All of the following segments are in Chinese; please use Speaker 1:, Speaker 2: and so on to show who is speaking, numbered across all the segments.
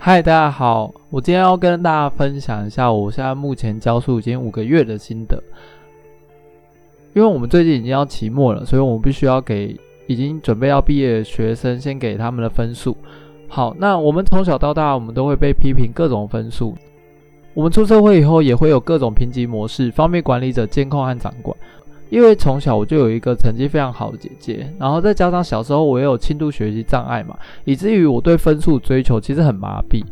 Speaker 1: 嗨，大家好，我今天要跟大家分享一下我现在目前教书已经五个月的心得。因为我们最近已经要期末了，所以我们必须要给已经准备要毕业的学生先给他们的分数。好，那我们从小到大，我们都会被批评各种分数。我们出社会以后，也会有各种评级模式，方便管理者监控和掌管。因为从小我就有一个成绩非常好的姐姐，然后再加上小时候我也有轻度学习障碍嘛，以至于我对分数追求其实很麻痹，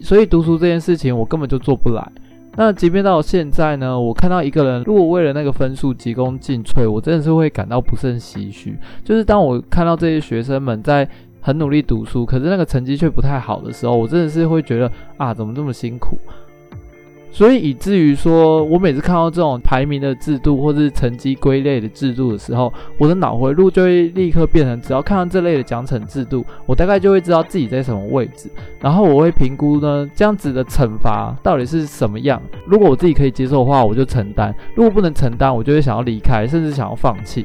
Speaker 1: 所以读书这件事情我根本就做不来。那即便到现在呢，我看到一个人如果为了那个分数急功近瘁，我真的是会感到不胜唏嘘。就是当我看到这些学生们在很努力读书，可是那个成绩却不太好的时候，我真的是会觉得啊，怎么这么辛苦？所以以至于说，我每次看到这种排名的制度或者是成绩归类的制度的时候，我的脑回路就会立刻变成，只要看到这类的奖惩制度，我大概就会知道自己在什么位置，然后我会评估呢，这样子的惩罚到底是什么样。如果我自己可以接受的话，我就承担；如果不能承担，我就会想要离开，甚至想要放弃。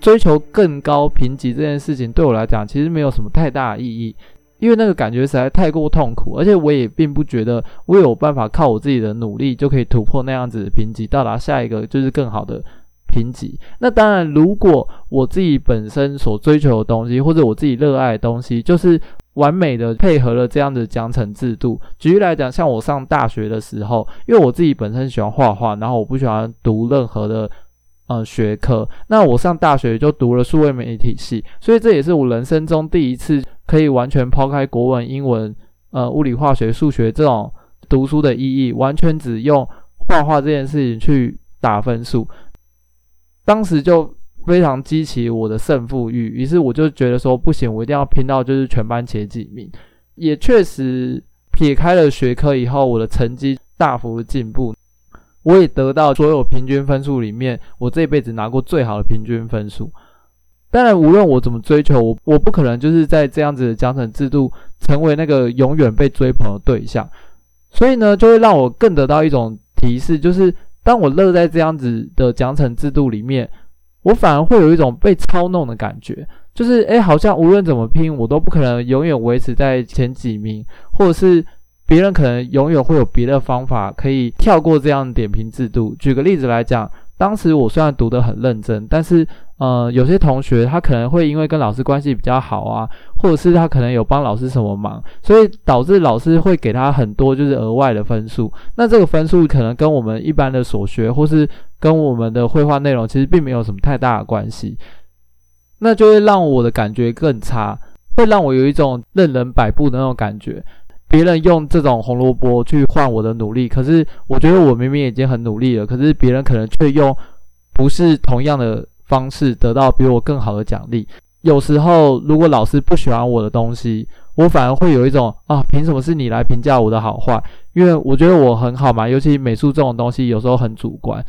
Speaker 1: 追求更高评级这件事情对我来讲，其实没有什么太大的意义。因为那个感觉实在太过痛苦，而且我也并不觉得我有办法靠我自己的努力就可以突破那样子的评级，到达下一个就是更好的评级。那当然，如果我自己本身所追求的东西，或者我自己热爱的东西，就是完美的配合了这样的奖惩制度。举例来讲，像我上大学的时候，因为我自己本身喜欢画画，然后我不喜欢读任何的。呃，学科，那我上大学就读了数位媒体系，所以这也是我人生中第一次可以完全抛开国文、英文、呃，物理、化学、数学这种读书的意义，完全只用画画这件事情去打分数。当时就非常激起我的胜负欲，于是我就觉得说不行，我一定要拼到就是全班前几名。也确实撇开了学科以后，我的成绩大幅进步。我也得到所有平均分数里面，我这辈子拿过最好的平均分数。当然，无论我怎么追求，我我不可能就是在这样子的奖惩制度成为那个永远被追捧的对象。所以呢，就会让我更得到一种提示，就是当我乐在这样子的奖惩制度里面，我反而会有一种被操弄的感觉，就是诶，好像无论怎么拼，我都不可能永远维持在前几名，或者是。别人可能永远会有别的方法可以跳过这样的点评制度。举个例子来讲，当时我虽然读得很认真，但是呃，有些同学他可能会因为跟老师关系比较好啊，或者是他可能有帮老师什么忙，所以导致老师会给他很多就是额外的分数。那这个分数可能跟我们一般的所学，或是跟我们的绘画内容其实并没有什么太大的关系，那就会让我的感觉更差，会让我有一种任人摆布的那种感觉。别人用这种红萝卜去换我的努力，可是我觉得我明明已经很努力了，可是别人可能却用不是同样的方式得到比我更好的奖励。有时候，如果老师不喜欢我的东西，我反而会有一种啊，凭什么是你来评价我的好坏？因为我觉得我很好嘛，尤其美术这种东西有时候很主观，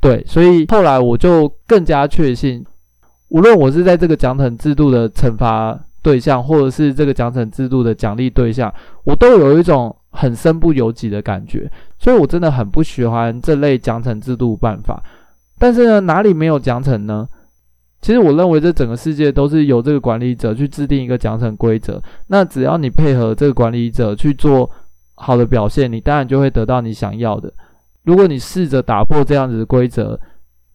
Speaker 1: 对，所以后来我就更加确信，无论我是在这个奖惩制度的惩罚。对象，或者是这个奖惩制度的奖励对象，我都有一种很身不由己的感觉，所以我真的很不喜欢这类奖惩制度办法。但是呢，哪里没有奖惩呢？其实我认为这整个世界都是由这个管理者去制定一个奖惩规则，那只要你配合这个管理者去做好的表现，你当然就会得到你想要的。如果你试着打破这样子的规则，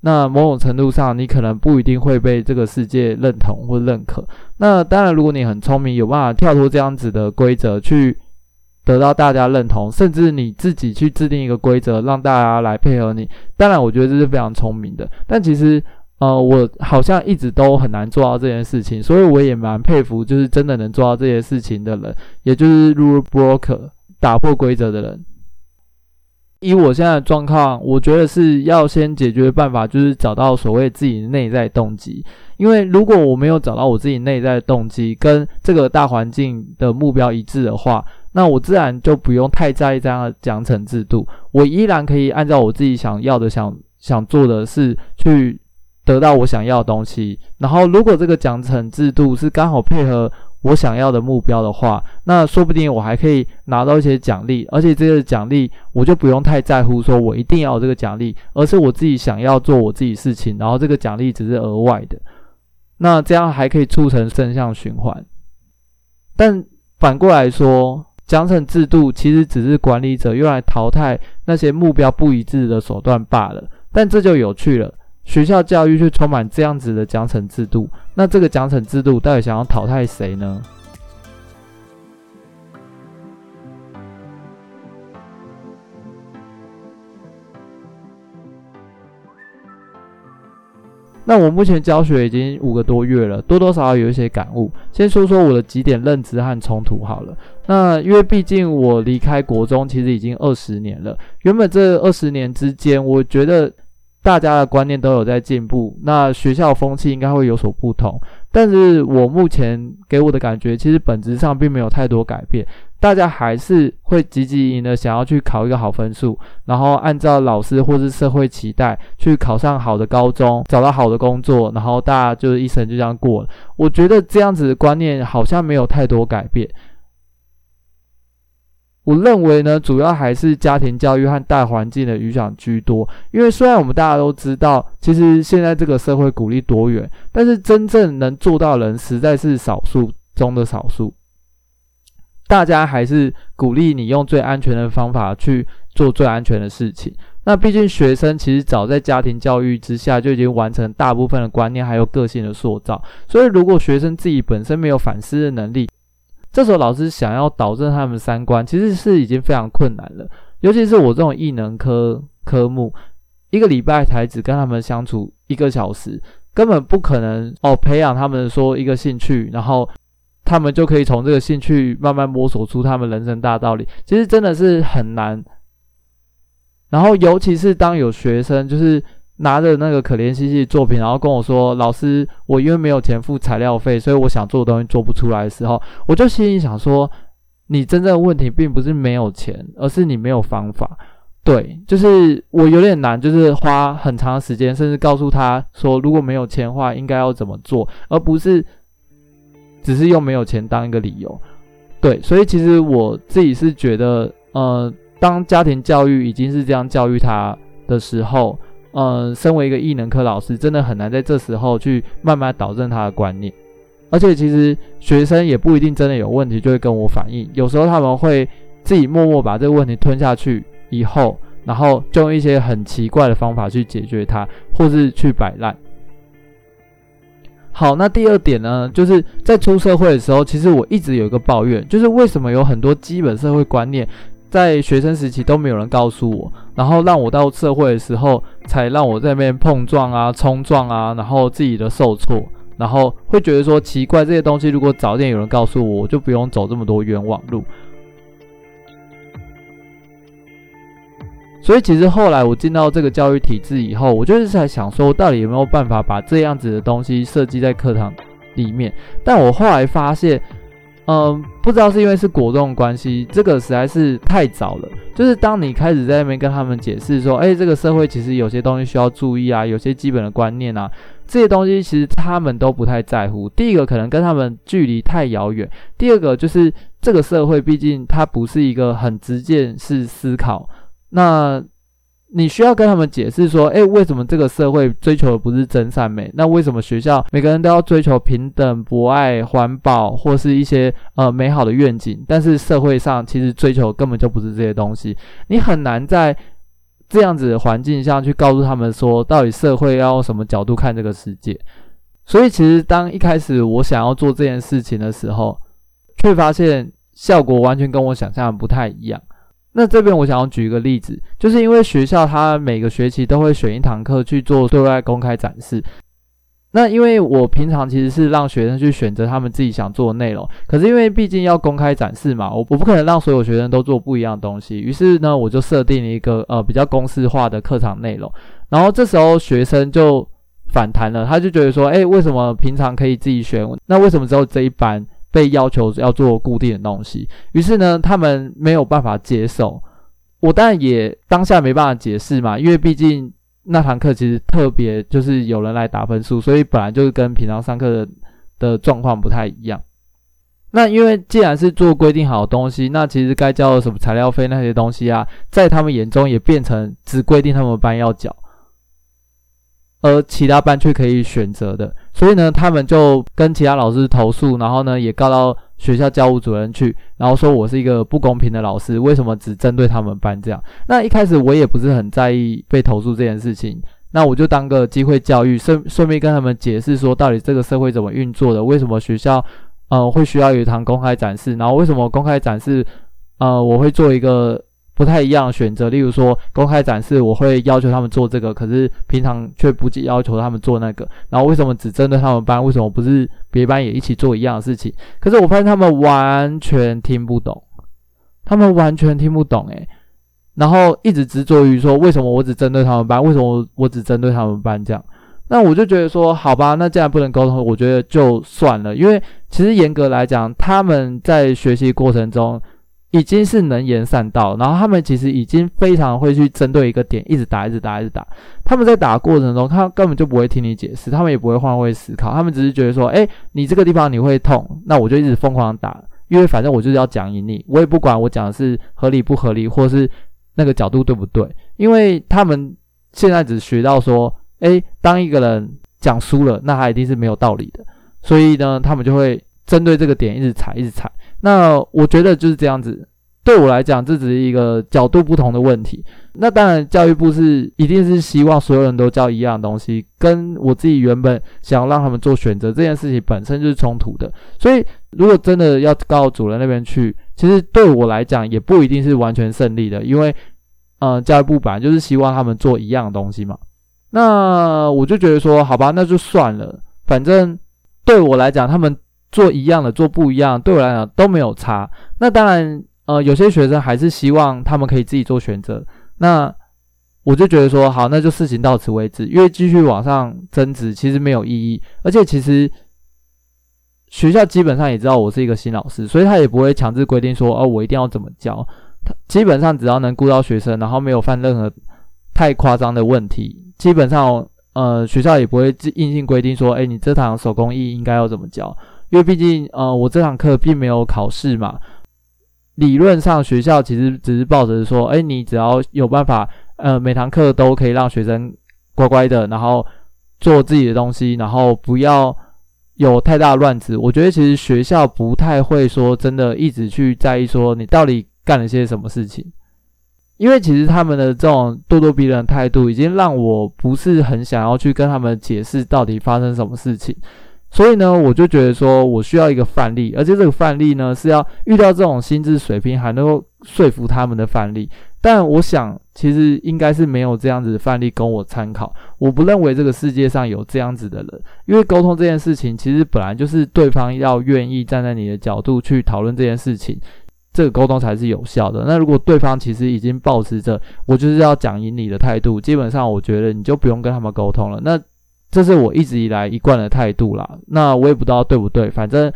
Speaker 1: 那某种程度上，你可能不一定会被这个世界认同或认可。那当然，如果你很聪明，有办法跳脱这样子的规则去得到大家认同，甚至你自己去制定一个规则，让大家来配合你。当然，我觉得这是非常聪明的。但其实，呃，我好像一直都很难做到这件事情，所以我也蛮佩服，就是真的能做到这些事情的人，也就是 rule broker 打破规则的人。以我现在的状况，我觉得是要先解决的办法，就是找到所谓自己内在动机。因为如果我没有找到我自己内在动机，跟这个大环境的目标一致的话，那我自然就不用太在意这样的奖惩制度。我依然可以按照我自己想要的、想想做的事去得到我想要的东西。然后，如果这个奖惩制度是刚好配合我想要的目标的话，那说不定我还可以拿到一些奖励，而且这个奖励我就不用太在乎，说我一定要这个奖励，而是我自己想要做我自己事情，然后这个奖励只是额外的。那这样还可以促成正向循环。但反过来说，奖惩制度其实只是管理者用来淘汰那些目标不一致的手段罢了。但这就有趣了，学校教育却充满这样子的奖惩制度。那这个奖惩制度到底想要淘汰谁呢？那我目前教学已经五个多月了，多多少少有一些感悟。先说说我的几点认知和冲突好了。那因为毕竟我离开国中其实已经二十年了，原本这二十年之间，我觉得大家的观念都有在进步，那学校风气应该会有所不同。但是我目前给我的感觉，其实本质上并没有太多改变。大家还是会积极营的想要去考一个好分数，然后按照老师或是社会期待去考上好的高中，找到好的工作，然后大家就是一生就这样过了。我觉得这样子的观念好像没有太多改变。我认为呢，主要还是家庭教育和大环境的影响居多。因为虽然我们大家都知道，其实现在这个社会鼓励多元，但是真正能做到的人实在是少数中的少数。大家还是鼓励你用最安全的方法去做最安全的事情。那毕竟学生其实早在家庭教育之下就已经完成大部分的观念还有个性的塑造。所以如果学生自己本身没有反思的能力，这时候老师想要导正他们三观，其实是已经非常困难了。尤其是我这种艺能科科目，一个礼拜才只跟他们相处一个小时，根本不可能哦培养他们说一个兴趣，然后。他们就可以从这个兴趣慢慢摸索出他们人生大道理，其实真的是很难。然后，尤其是当有学生就是拿着那个可怜兮兮的作品，然后跟我说：“老师，我因为没有钱付材料费，所以我想做的东西做不出来的时候，我就心里想说，你真正的问题并不是没有钱，而是你没有方法。对，就是我有点难，就是花很长时间，甚至告诉他说，如果没有钱的话，应该要怎么做，而不是。”只是用没有钱当一个理由，对，所以其实我自己是觉得，呃，当家庭教育已经是这样教育他的时候，呃，身为一个艺能科老师，真的很难在这时候去慢慢导正他的观念。而且其实学生也不一定真的有问题就会跟我反映，有时候他们会自己默默把这个问题吞下去以后，然后就用一些很奇怪的方法去解决它，或是去摆烂。好，那第二点呢，就是在出社会的时候，其实我一直有一个抱怨，就是为什么有很多基本社会观念在学生时期都没有人告诉我，然后让我到社会的时候才让我在那边碰撞啊、冲撞啊，然后自己的受挫，然后会觉得说奇怪，这些东西如果早点有人告诉我，我就不用走这么多冤枉路。所以其实后来我进到这个教育体制以后，我就是在想说，到底有没有办法把这样子的东西设计在课堂里面？但我后来发现，嗯，不知道是因为是国中的关系，这个实在是太早了。就是当你开始在那边跟他们解释说，诶，这个社会其实有些东西需要注意啊，有些基本的观念啊，这些东西其实他们都不太在乎。第一个可能跟他们距离太遥远，第二个就是这个社会毕竟它不是一个很直接式思考。那你需要跟他们解释说，诶，为什么这个社会追求的不是真善美？那为什么学校每个人都要追求平等、博爱、环保，或是一些呃美好的愿景？但是社会上其实追求根本就不是这些东西。你很难在这样子的环境下去告诉他们说，到底社会要用什么角度看这个世界。所以，其实当一开始我想要做这件事情的时候，却发现效果完全跟我想象的不太一样。那这边我想要举一个例子，就是因为学校它每个学期都会选一堂课去做对外公开展示。那因为我平常其实是让学生去选择他们自己想做的内容，可是因为毕竟要公开展示嘛，我我不可能让所有学生都做不一样的东西。于是呢，我就设定了一个呃比较公式化的课堂内容。然后这时候学生就反弹了，他就觉得说，诶，为什么平常可以自己选，那为什么只有这一班？被要求要做固定的东西，于是呢，他们没有办法接受。我当然也当下没办法解释嘛，因为毕竟那堂课其实特别就是有人来打分数，所以本来就是跟平常上课的的状况不太一样。那因为既然是做规定好的东西，那其实该交的什么材料费那些东西啊，在他们眼中也变成只规定他们班要缴，而其他班却可以选择的。所以呢，他们就跟其他老师投诉，然后呢也告到学校教务主任去，然后说我是一个不公平的老师，为什么只针对他们班这样？那一开始我也不是很在意被投诉这件事情，那我就当个机会教育，顺顺便跟他们解释说，到底这个社会怎么运作的，为什么学校。呃，会需要有一堂公开展示，然后为什么公开展示，呃，我会做一个不太一样的选择。例如说，公开展示我会要求他们做这个，可是平常却不要求他们做那个。然后为什么只针对他们班？为什么不是别班也一起做一样的事情？可是我发现他们完全听不懂，他们完全听不懂，诶，然后一直执着于说，为什么我只针对他们班？为什么我只针对他们班这样？那我就觉得说，好吧，那既然不能沟通，我觉得就算了。因为其实严格来讲，他们在学习过程中已经是能言善道，然后他们其实已经非常会去针对一个点，一直打，一直打，一直打。他们在打过程中，他根本就不会听你解释，他们也不会换位思考，他们只是觉得说，诶，你这个地方你会痛，那我就一直疯狂打，因为反正我就是要讲赢你，我也不管我讲的是合理不合理，或是那个角度对不对，因为他们现在只学到说。诶，当一个人讲输了，那他一定是没有道理的，所以呢，他们就会针对这个点一直踩，一直踩。那我觉得就是这样子。对我来讲，这只是一个角度不同的问题。那当然，教育部是一定是希望所有人都教一样东西，跟我自己原本想让他们做选择这件事情本身就是冲突的。所以，如果真的要告主任那边去，其实对我来讲也不一定是完全胜利的，因为，呃，教育部本来就是希望他们做一样东西嘛。那我就觉得说，好吧，那就算了。反正对我来讲，他们做一样的，做不一样，对我来讲都没有差。那当然，呃，有些学生还是希望他们可以自己做选择。那我就觉得说，好，那就事情到此为止，因为继续往上争执其实没有意义。而且其实学校基本上也知道我是一个新老师，所以他也不会强制规定说，哦，我一定要怎么教。他基本上只要能顾到学生，然后没有犯任何太夸张的问题。基本上，呃，学校也不会硬性规定说，哎，你这堂手工艺应该要怎么教，因为毕竟，呃，我这堂课并没有考试嘛。理论上，学校其实只是抱着说，哎，你只要有办法，呃，每堂课都可以让学生乖乖的，然后做自己的东西，然后不要有太大乱子。我觉得其实学校不太会说真的一直去在意说你到底干了些什么事情。因为其实他们的这种咄咄逼人的态度，已经让我不是很想要去跟他们解释到底发生什么事情，所以呢，我就觉得说我需要一个范例，而且这个范例呢是要遇到这种心智水平还能够说服他们的范例。但我想，其实应该是没有这样子的范例供我参考。我不认为这个世界上有这样子的人，因为沟通这件事情，其实本来就是对方要愿意站在你的角度去讨论这件事情。这个沟通才是有效的。那如果对方其实已经保持着我就是要讲赢你的态度，基本上我觉得你就不用跟他们沟通了。那这是我一直以来一贯的态度啦。那我也不知道对不对，反正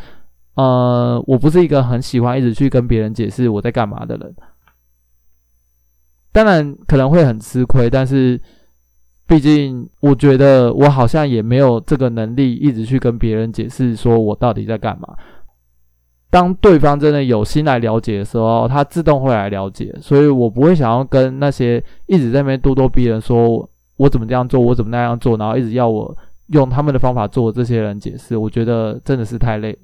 Speaker 1: 呃，我不是一个很喜欢一直去跟别人解释我在干嘛的人。当然可能会很吃亏，但是毕竟我觉得我好像也没有这个能力一直去跟别人解释说我到底在干嘛。当对方真的有心来了解的时候，他自动会来了解，所以我不会想要跟那些一直在那边咄咄逼人，说我怎么这样做，我怎么那样做，然后一直要我用他们的方法做这些人解释，我觉得真的是太累了。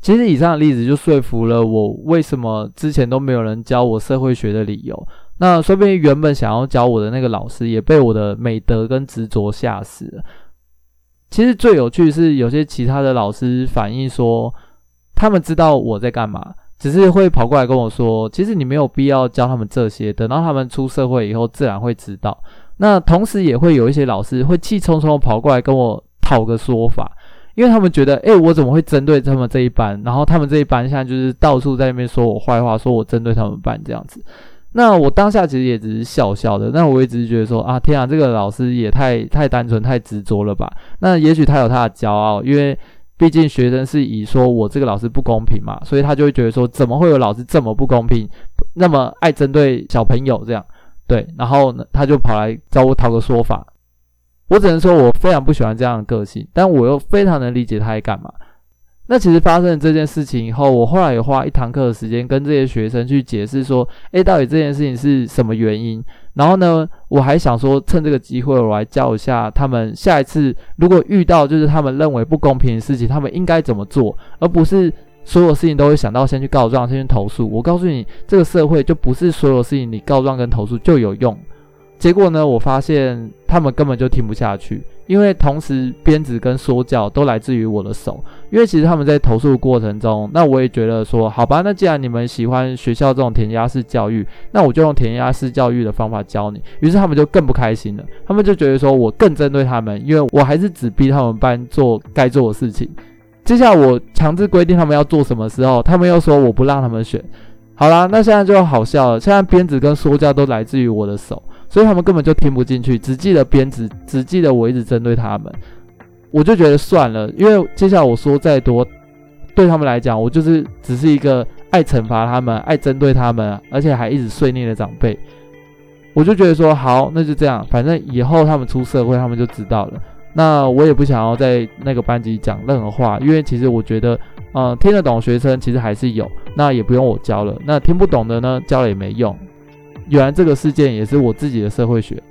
Speaker 1: 其实以上的例子就说服了我，为什么之前都没有人教我社会学的理由。那说不定原本想要教我的那个老师也被我的美德跟执着吓死了。其实最有趣是，有些其他的老师反映说。他们知道我在干嘛，只是会跑过来跟我说：“其实你没有必要教他们这些，等到他们出社会以后，自然会知道。”那同时也会有一些老师会气冲冲跑过来跟我讨个说法，因为他们觉得：“诶，我怎么会针对他们这一班？然后他们这一班现在就是到处在那边说我坏话，说我针对他们班这样子。”那我当下其实也只是笑笑的，那我也只是觉得说：“啊，天啊，这个老师也太太单纯、太执着了吧？”那也许他有他的骄傲，因为。毕竟学生是以说我这个老师不公平嘛，所以他就会觉得说，怎么会有老师这么不公平，那么爱针对小朋友这样？对，然后呢，他就跑来找我讨个说法。我只能说我非常不喜欢这样的个性，但我又非常能理解他在干嘛。那其实发生了这件事情以后，我后来有花一堂课的时间跟这些学生去解释说，诶，到底这件事情是什么原因？然后呢，我还想说趁这个机会，我来教一下他们，下一次如果遇到就是他们认为不公平的事情，他们应该怎么做，而不是所有事情都会想到先去告状、先去投诉。我告诉你，这个社会就不是所有事情你告状跟投诉就有用。结果呢，我发现他们根本就听不下去，因为同时鞭子跟说教都来自于我的手。因为其实他们在投诉过程中，那我也觉得说，好吧，那既然你们喜欢学校这种填鸭式教育，那我就用填鸭式教育的方法教你。于是他们就更不开心了，他们就觉得说我更针对他们，因为我还是只逼他们班做该做的事情。接下来我强制规定他们要做什么时候，他们又说我不让他们选。好啦，那现在就好笑了，现在鞭子跟说教都来自于我的手。所以他们根本就听不进去，只记得鞭子，只记得我一直针对他们。我就觉得算了，因为接下来我说再多，对他们来讲，我就是只是一个爱惩罚他们、爱针对他们，而且还一直碎念的长辈。我就觉得说好，那就这样，反正以后他们出社会，他们就知道了。那我也不想要在那个班级讲任何话，因为其实我觉得，嗯，听得懂学生其实还是有，那也不用我教了。那听不懂的呢，教了也没用。原来这个事件也是我自己的社会学。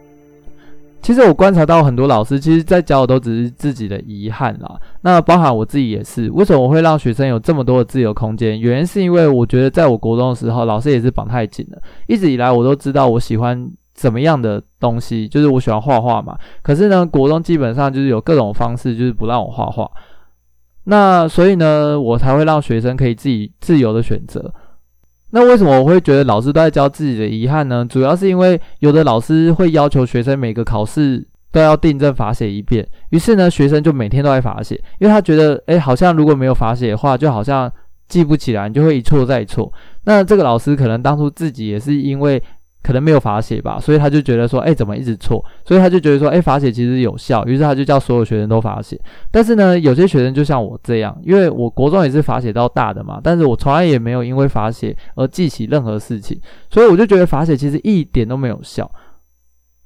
Speaker 1: 其实我观察到很多老师，其实在教的都只是自己的遗憾啦。那包含我自己也是。为什么我会让学生有这么多的自由空间？原因是因为我觉得在我国中的时候，老师也是绑太紧了。一直以来我都知道我喜欢怎么样的东西，就是我喜欢画画嘛。可是呢，国中基本上就是有各种方式，就是不让我画画。那所以呢，我才会让学生可以自己自由的选择。那为什么我会觉得老师都在教自己的遗憾呢？主要是因为有的老师会要求学生每个考试都要订正罚写一遍，于是呢，学生就每天都在罚写，因为他觉得，诶，好像如果没有罚写的话，就好像记不起来，就会一错再错。那这个老师可能当初自己也是因为。可能没有罚写吧，所以他就觉得说，哎，怎么一直错？所以他就觉得说，哎，罚写其实有效，于是他就叫所有学生都罚写。但是呢，有些学生就像我这样，因为我国中也是罚写到大的嘛，但是我从来也没有因为罚写而记起任何事情，所以我就觉得罚写其实一点都没有效。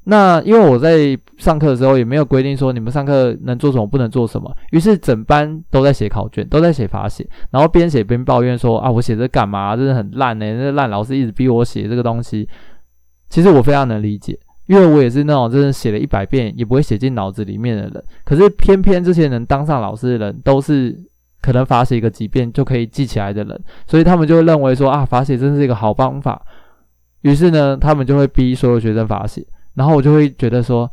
Speaker 1: 那因为我在上课的时候也没有规定说你们上课能做什么不能做什么，于是整班都在写考卷，都在写罚写，然后边写边抱怨说啊，我写这干嘛？真的很烂欸，那烂老师一直逼我写这个东西。其实我非常能理解，因为我也是那种真的写了一百遍也不会写进脑子里面的人。可是偏偏这些能当上老师的人，都是可能罚写个几遍就可以记起来的人，所以他们就会认为说啊，罚写真是一个好方法。于是呢，他们就会逼所有学生罚写，然后我就会觉得说，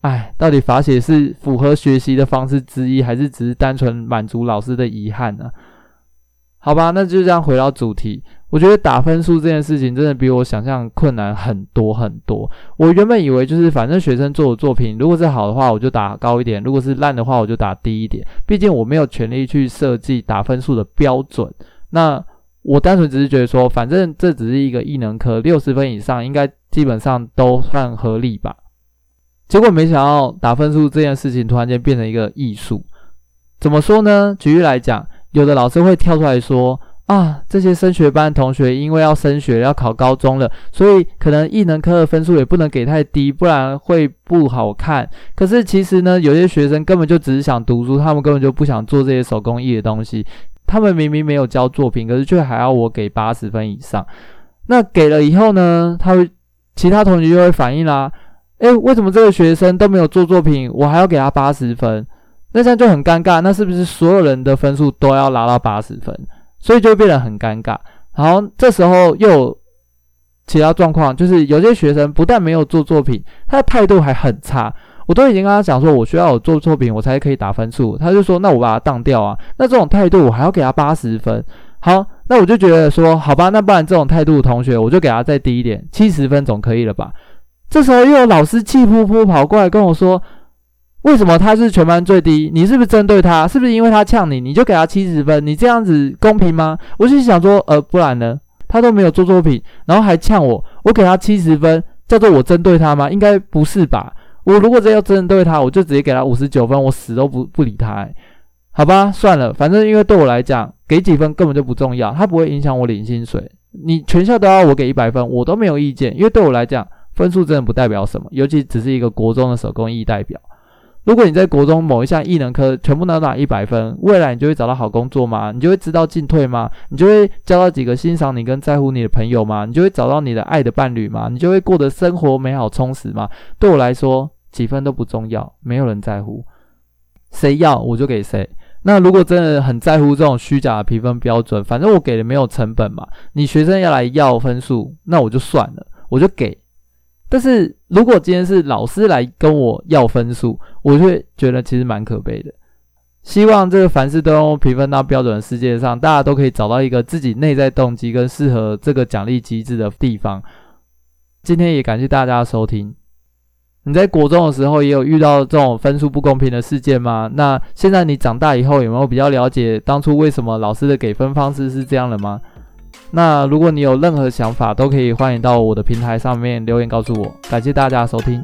Speaker 1: 哎，到底罚写是符合学习的方式之一，还是只是单纯满足老师的遗憾呢？好吧，那就这样回到主题。我觉得打分数这件事情真的比我想象困难很多很多。我原本以为就是反正学生做的作品，如果是好的话，我就打高一点；如果是烂的话，我就打低一点。毕竟我没有权利去设计打分数的标准。那我单纯只是觉得说，反正这只是一个艺能科，六十分以上应该基本上都算合理吧。结果没想到打分数这件事情突然间变成一个艺术。怎么说呢？举例来讲，有的老师会跳出来说。啊，这些升学班同学因为要升学，要考高中了，所以可能艺能科的分数也不能给太低，不然会不好看。可是其实呢，有些学生根本就只是想读书，他们根本就不想做这些手工艺的东西。他们明明没有交作品，可是却还要我给八十分以上。那给了以后呢，他会其他同学就会反映啦，诶，为什么这个学生都没有做作品，我还要给他八十分？那这样就很尴尬。那是不是所有人的分数都要拿到八十分？所以就会变得很尴尬，然后这时候又有其他状况，就是有些学生不但没有做作品，他的态度还很差。我都已经跟他讲说，我需要有做作品，我才可以打分数。他就说，那我把它当掉啊。那这种态度，我还要给他八十分。好，那我就觉得说，好吧，那不然这种态度的同学，我就给他再低一点，七十分总可以了吧？这时候又有老师气扑扑跑过来跟我说。为什么他是全班最低？你是不是针对他？是不是因为他呛你，你就给他七十分？你这样子公平吗？我就想说，呃，不然呢？他都没有做作品，然后还呛我，我给他七十分，叫做我针对他吗？应该不是吧？我如果真要针对他，我就直接给他五十九分，我死都不不理他。好吧，算了，反正因为对我来讲，给几分根本就不重要，他不会影响我领薪水。你全校都要我给一百分，我都没有意见，因为对我来讲，分数真的不代表什么，尤其只是一个国中的手工艺代表。如果你在国中某一项艺能科全部能拿一百分，未来你就会找到好工作吗？你就会知道进退吗？你就会交到几个欣赏你跟在乎你的朋友吗？你就会找到你的爱的伴侣吗？你就会过得生活美好充实吗？对我来说，几分都不重要，没有人在乎，谁要我就给谁。那如果真的很在乎这种虚假的评分标准，反正我给的没有成本嘛。你学生要来要分数，那我就算了，我就给。但是如果今天是老师来跟我要分数，我就会觉得其实蛮可悲的。希望这个凡事都用评分当标准的世界上，大家都可以找到一个自己内在动机跟适合这个奖励机制的地方。今天也感谢大家收听。你在国中的时候也有遇到这种分数不公平的事件吗？那现在你长大以后有没有比较了解当初为什么老师的给分方式是这样的吗？那如果你有任何想法，都可以欢迎到我的平台上面留言告诉我。感谢大家收听。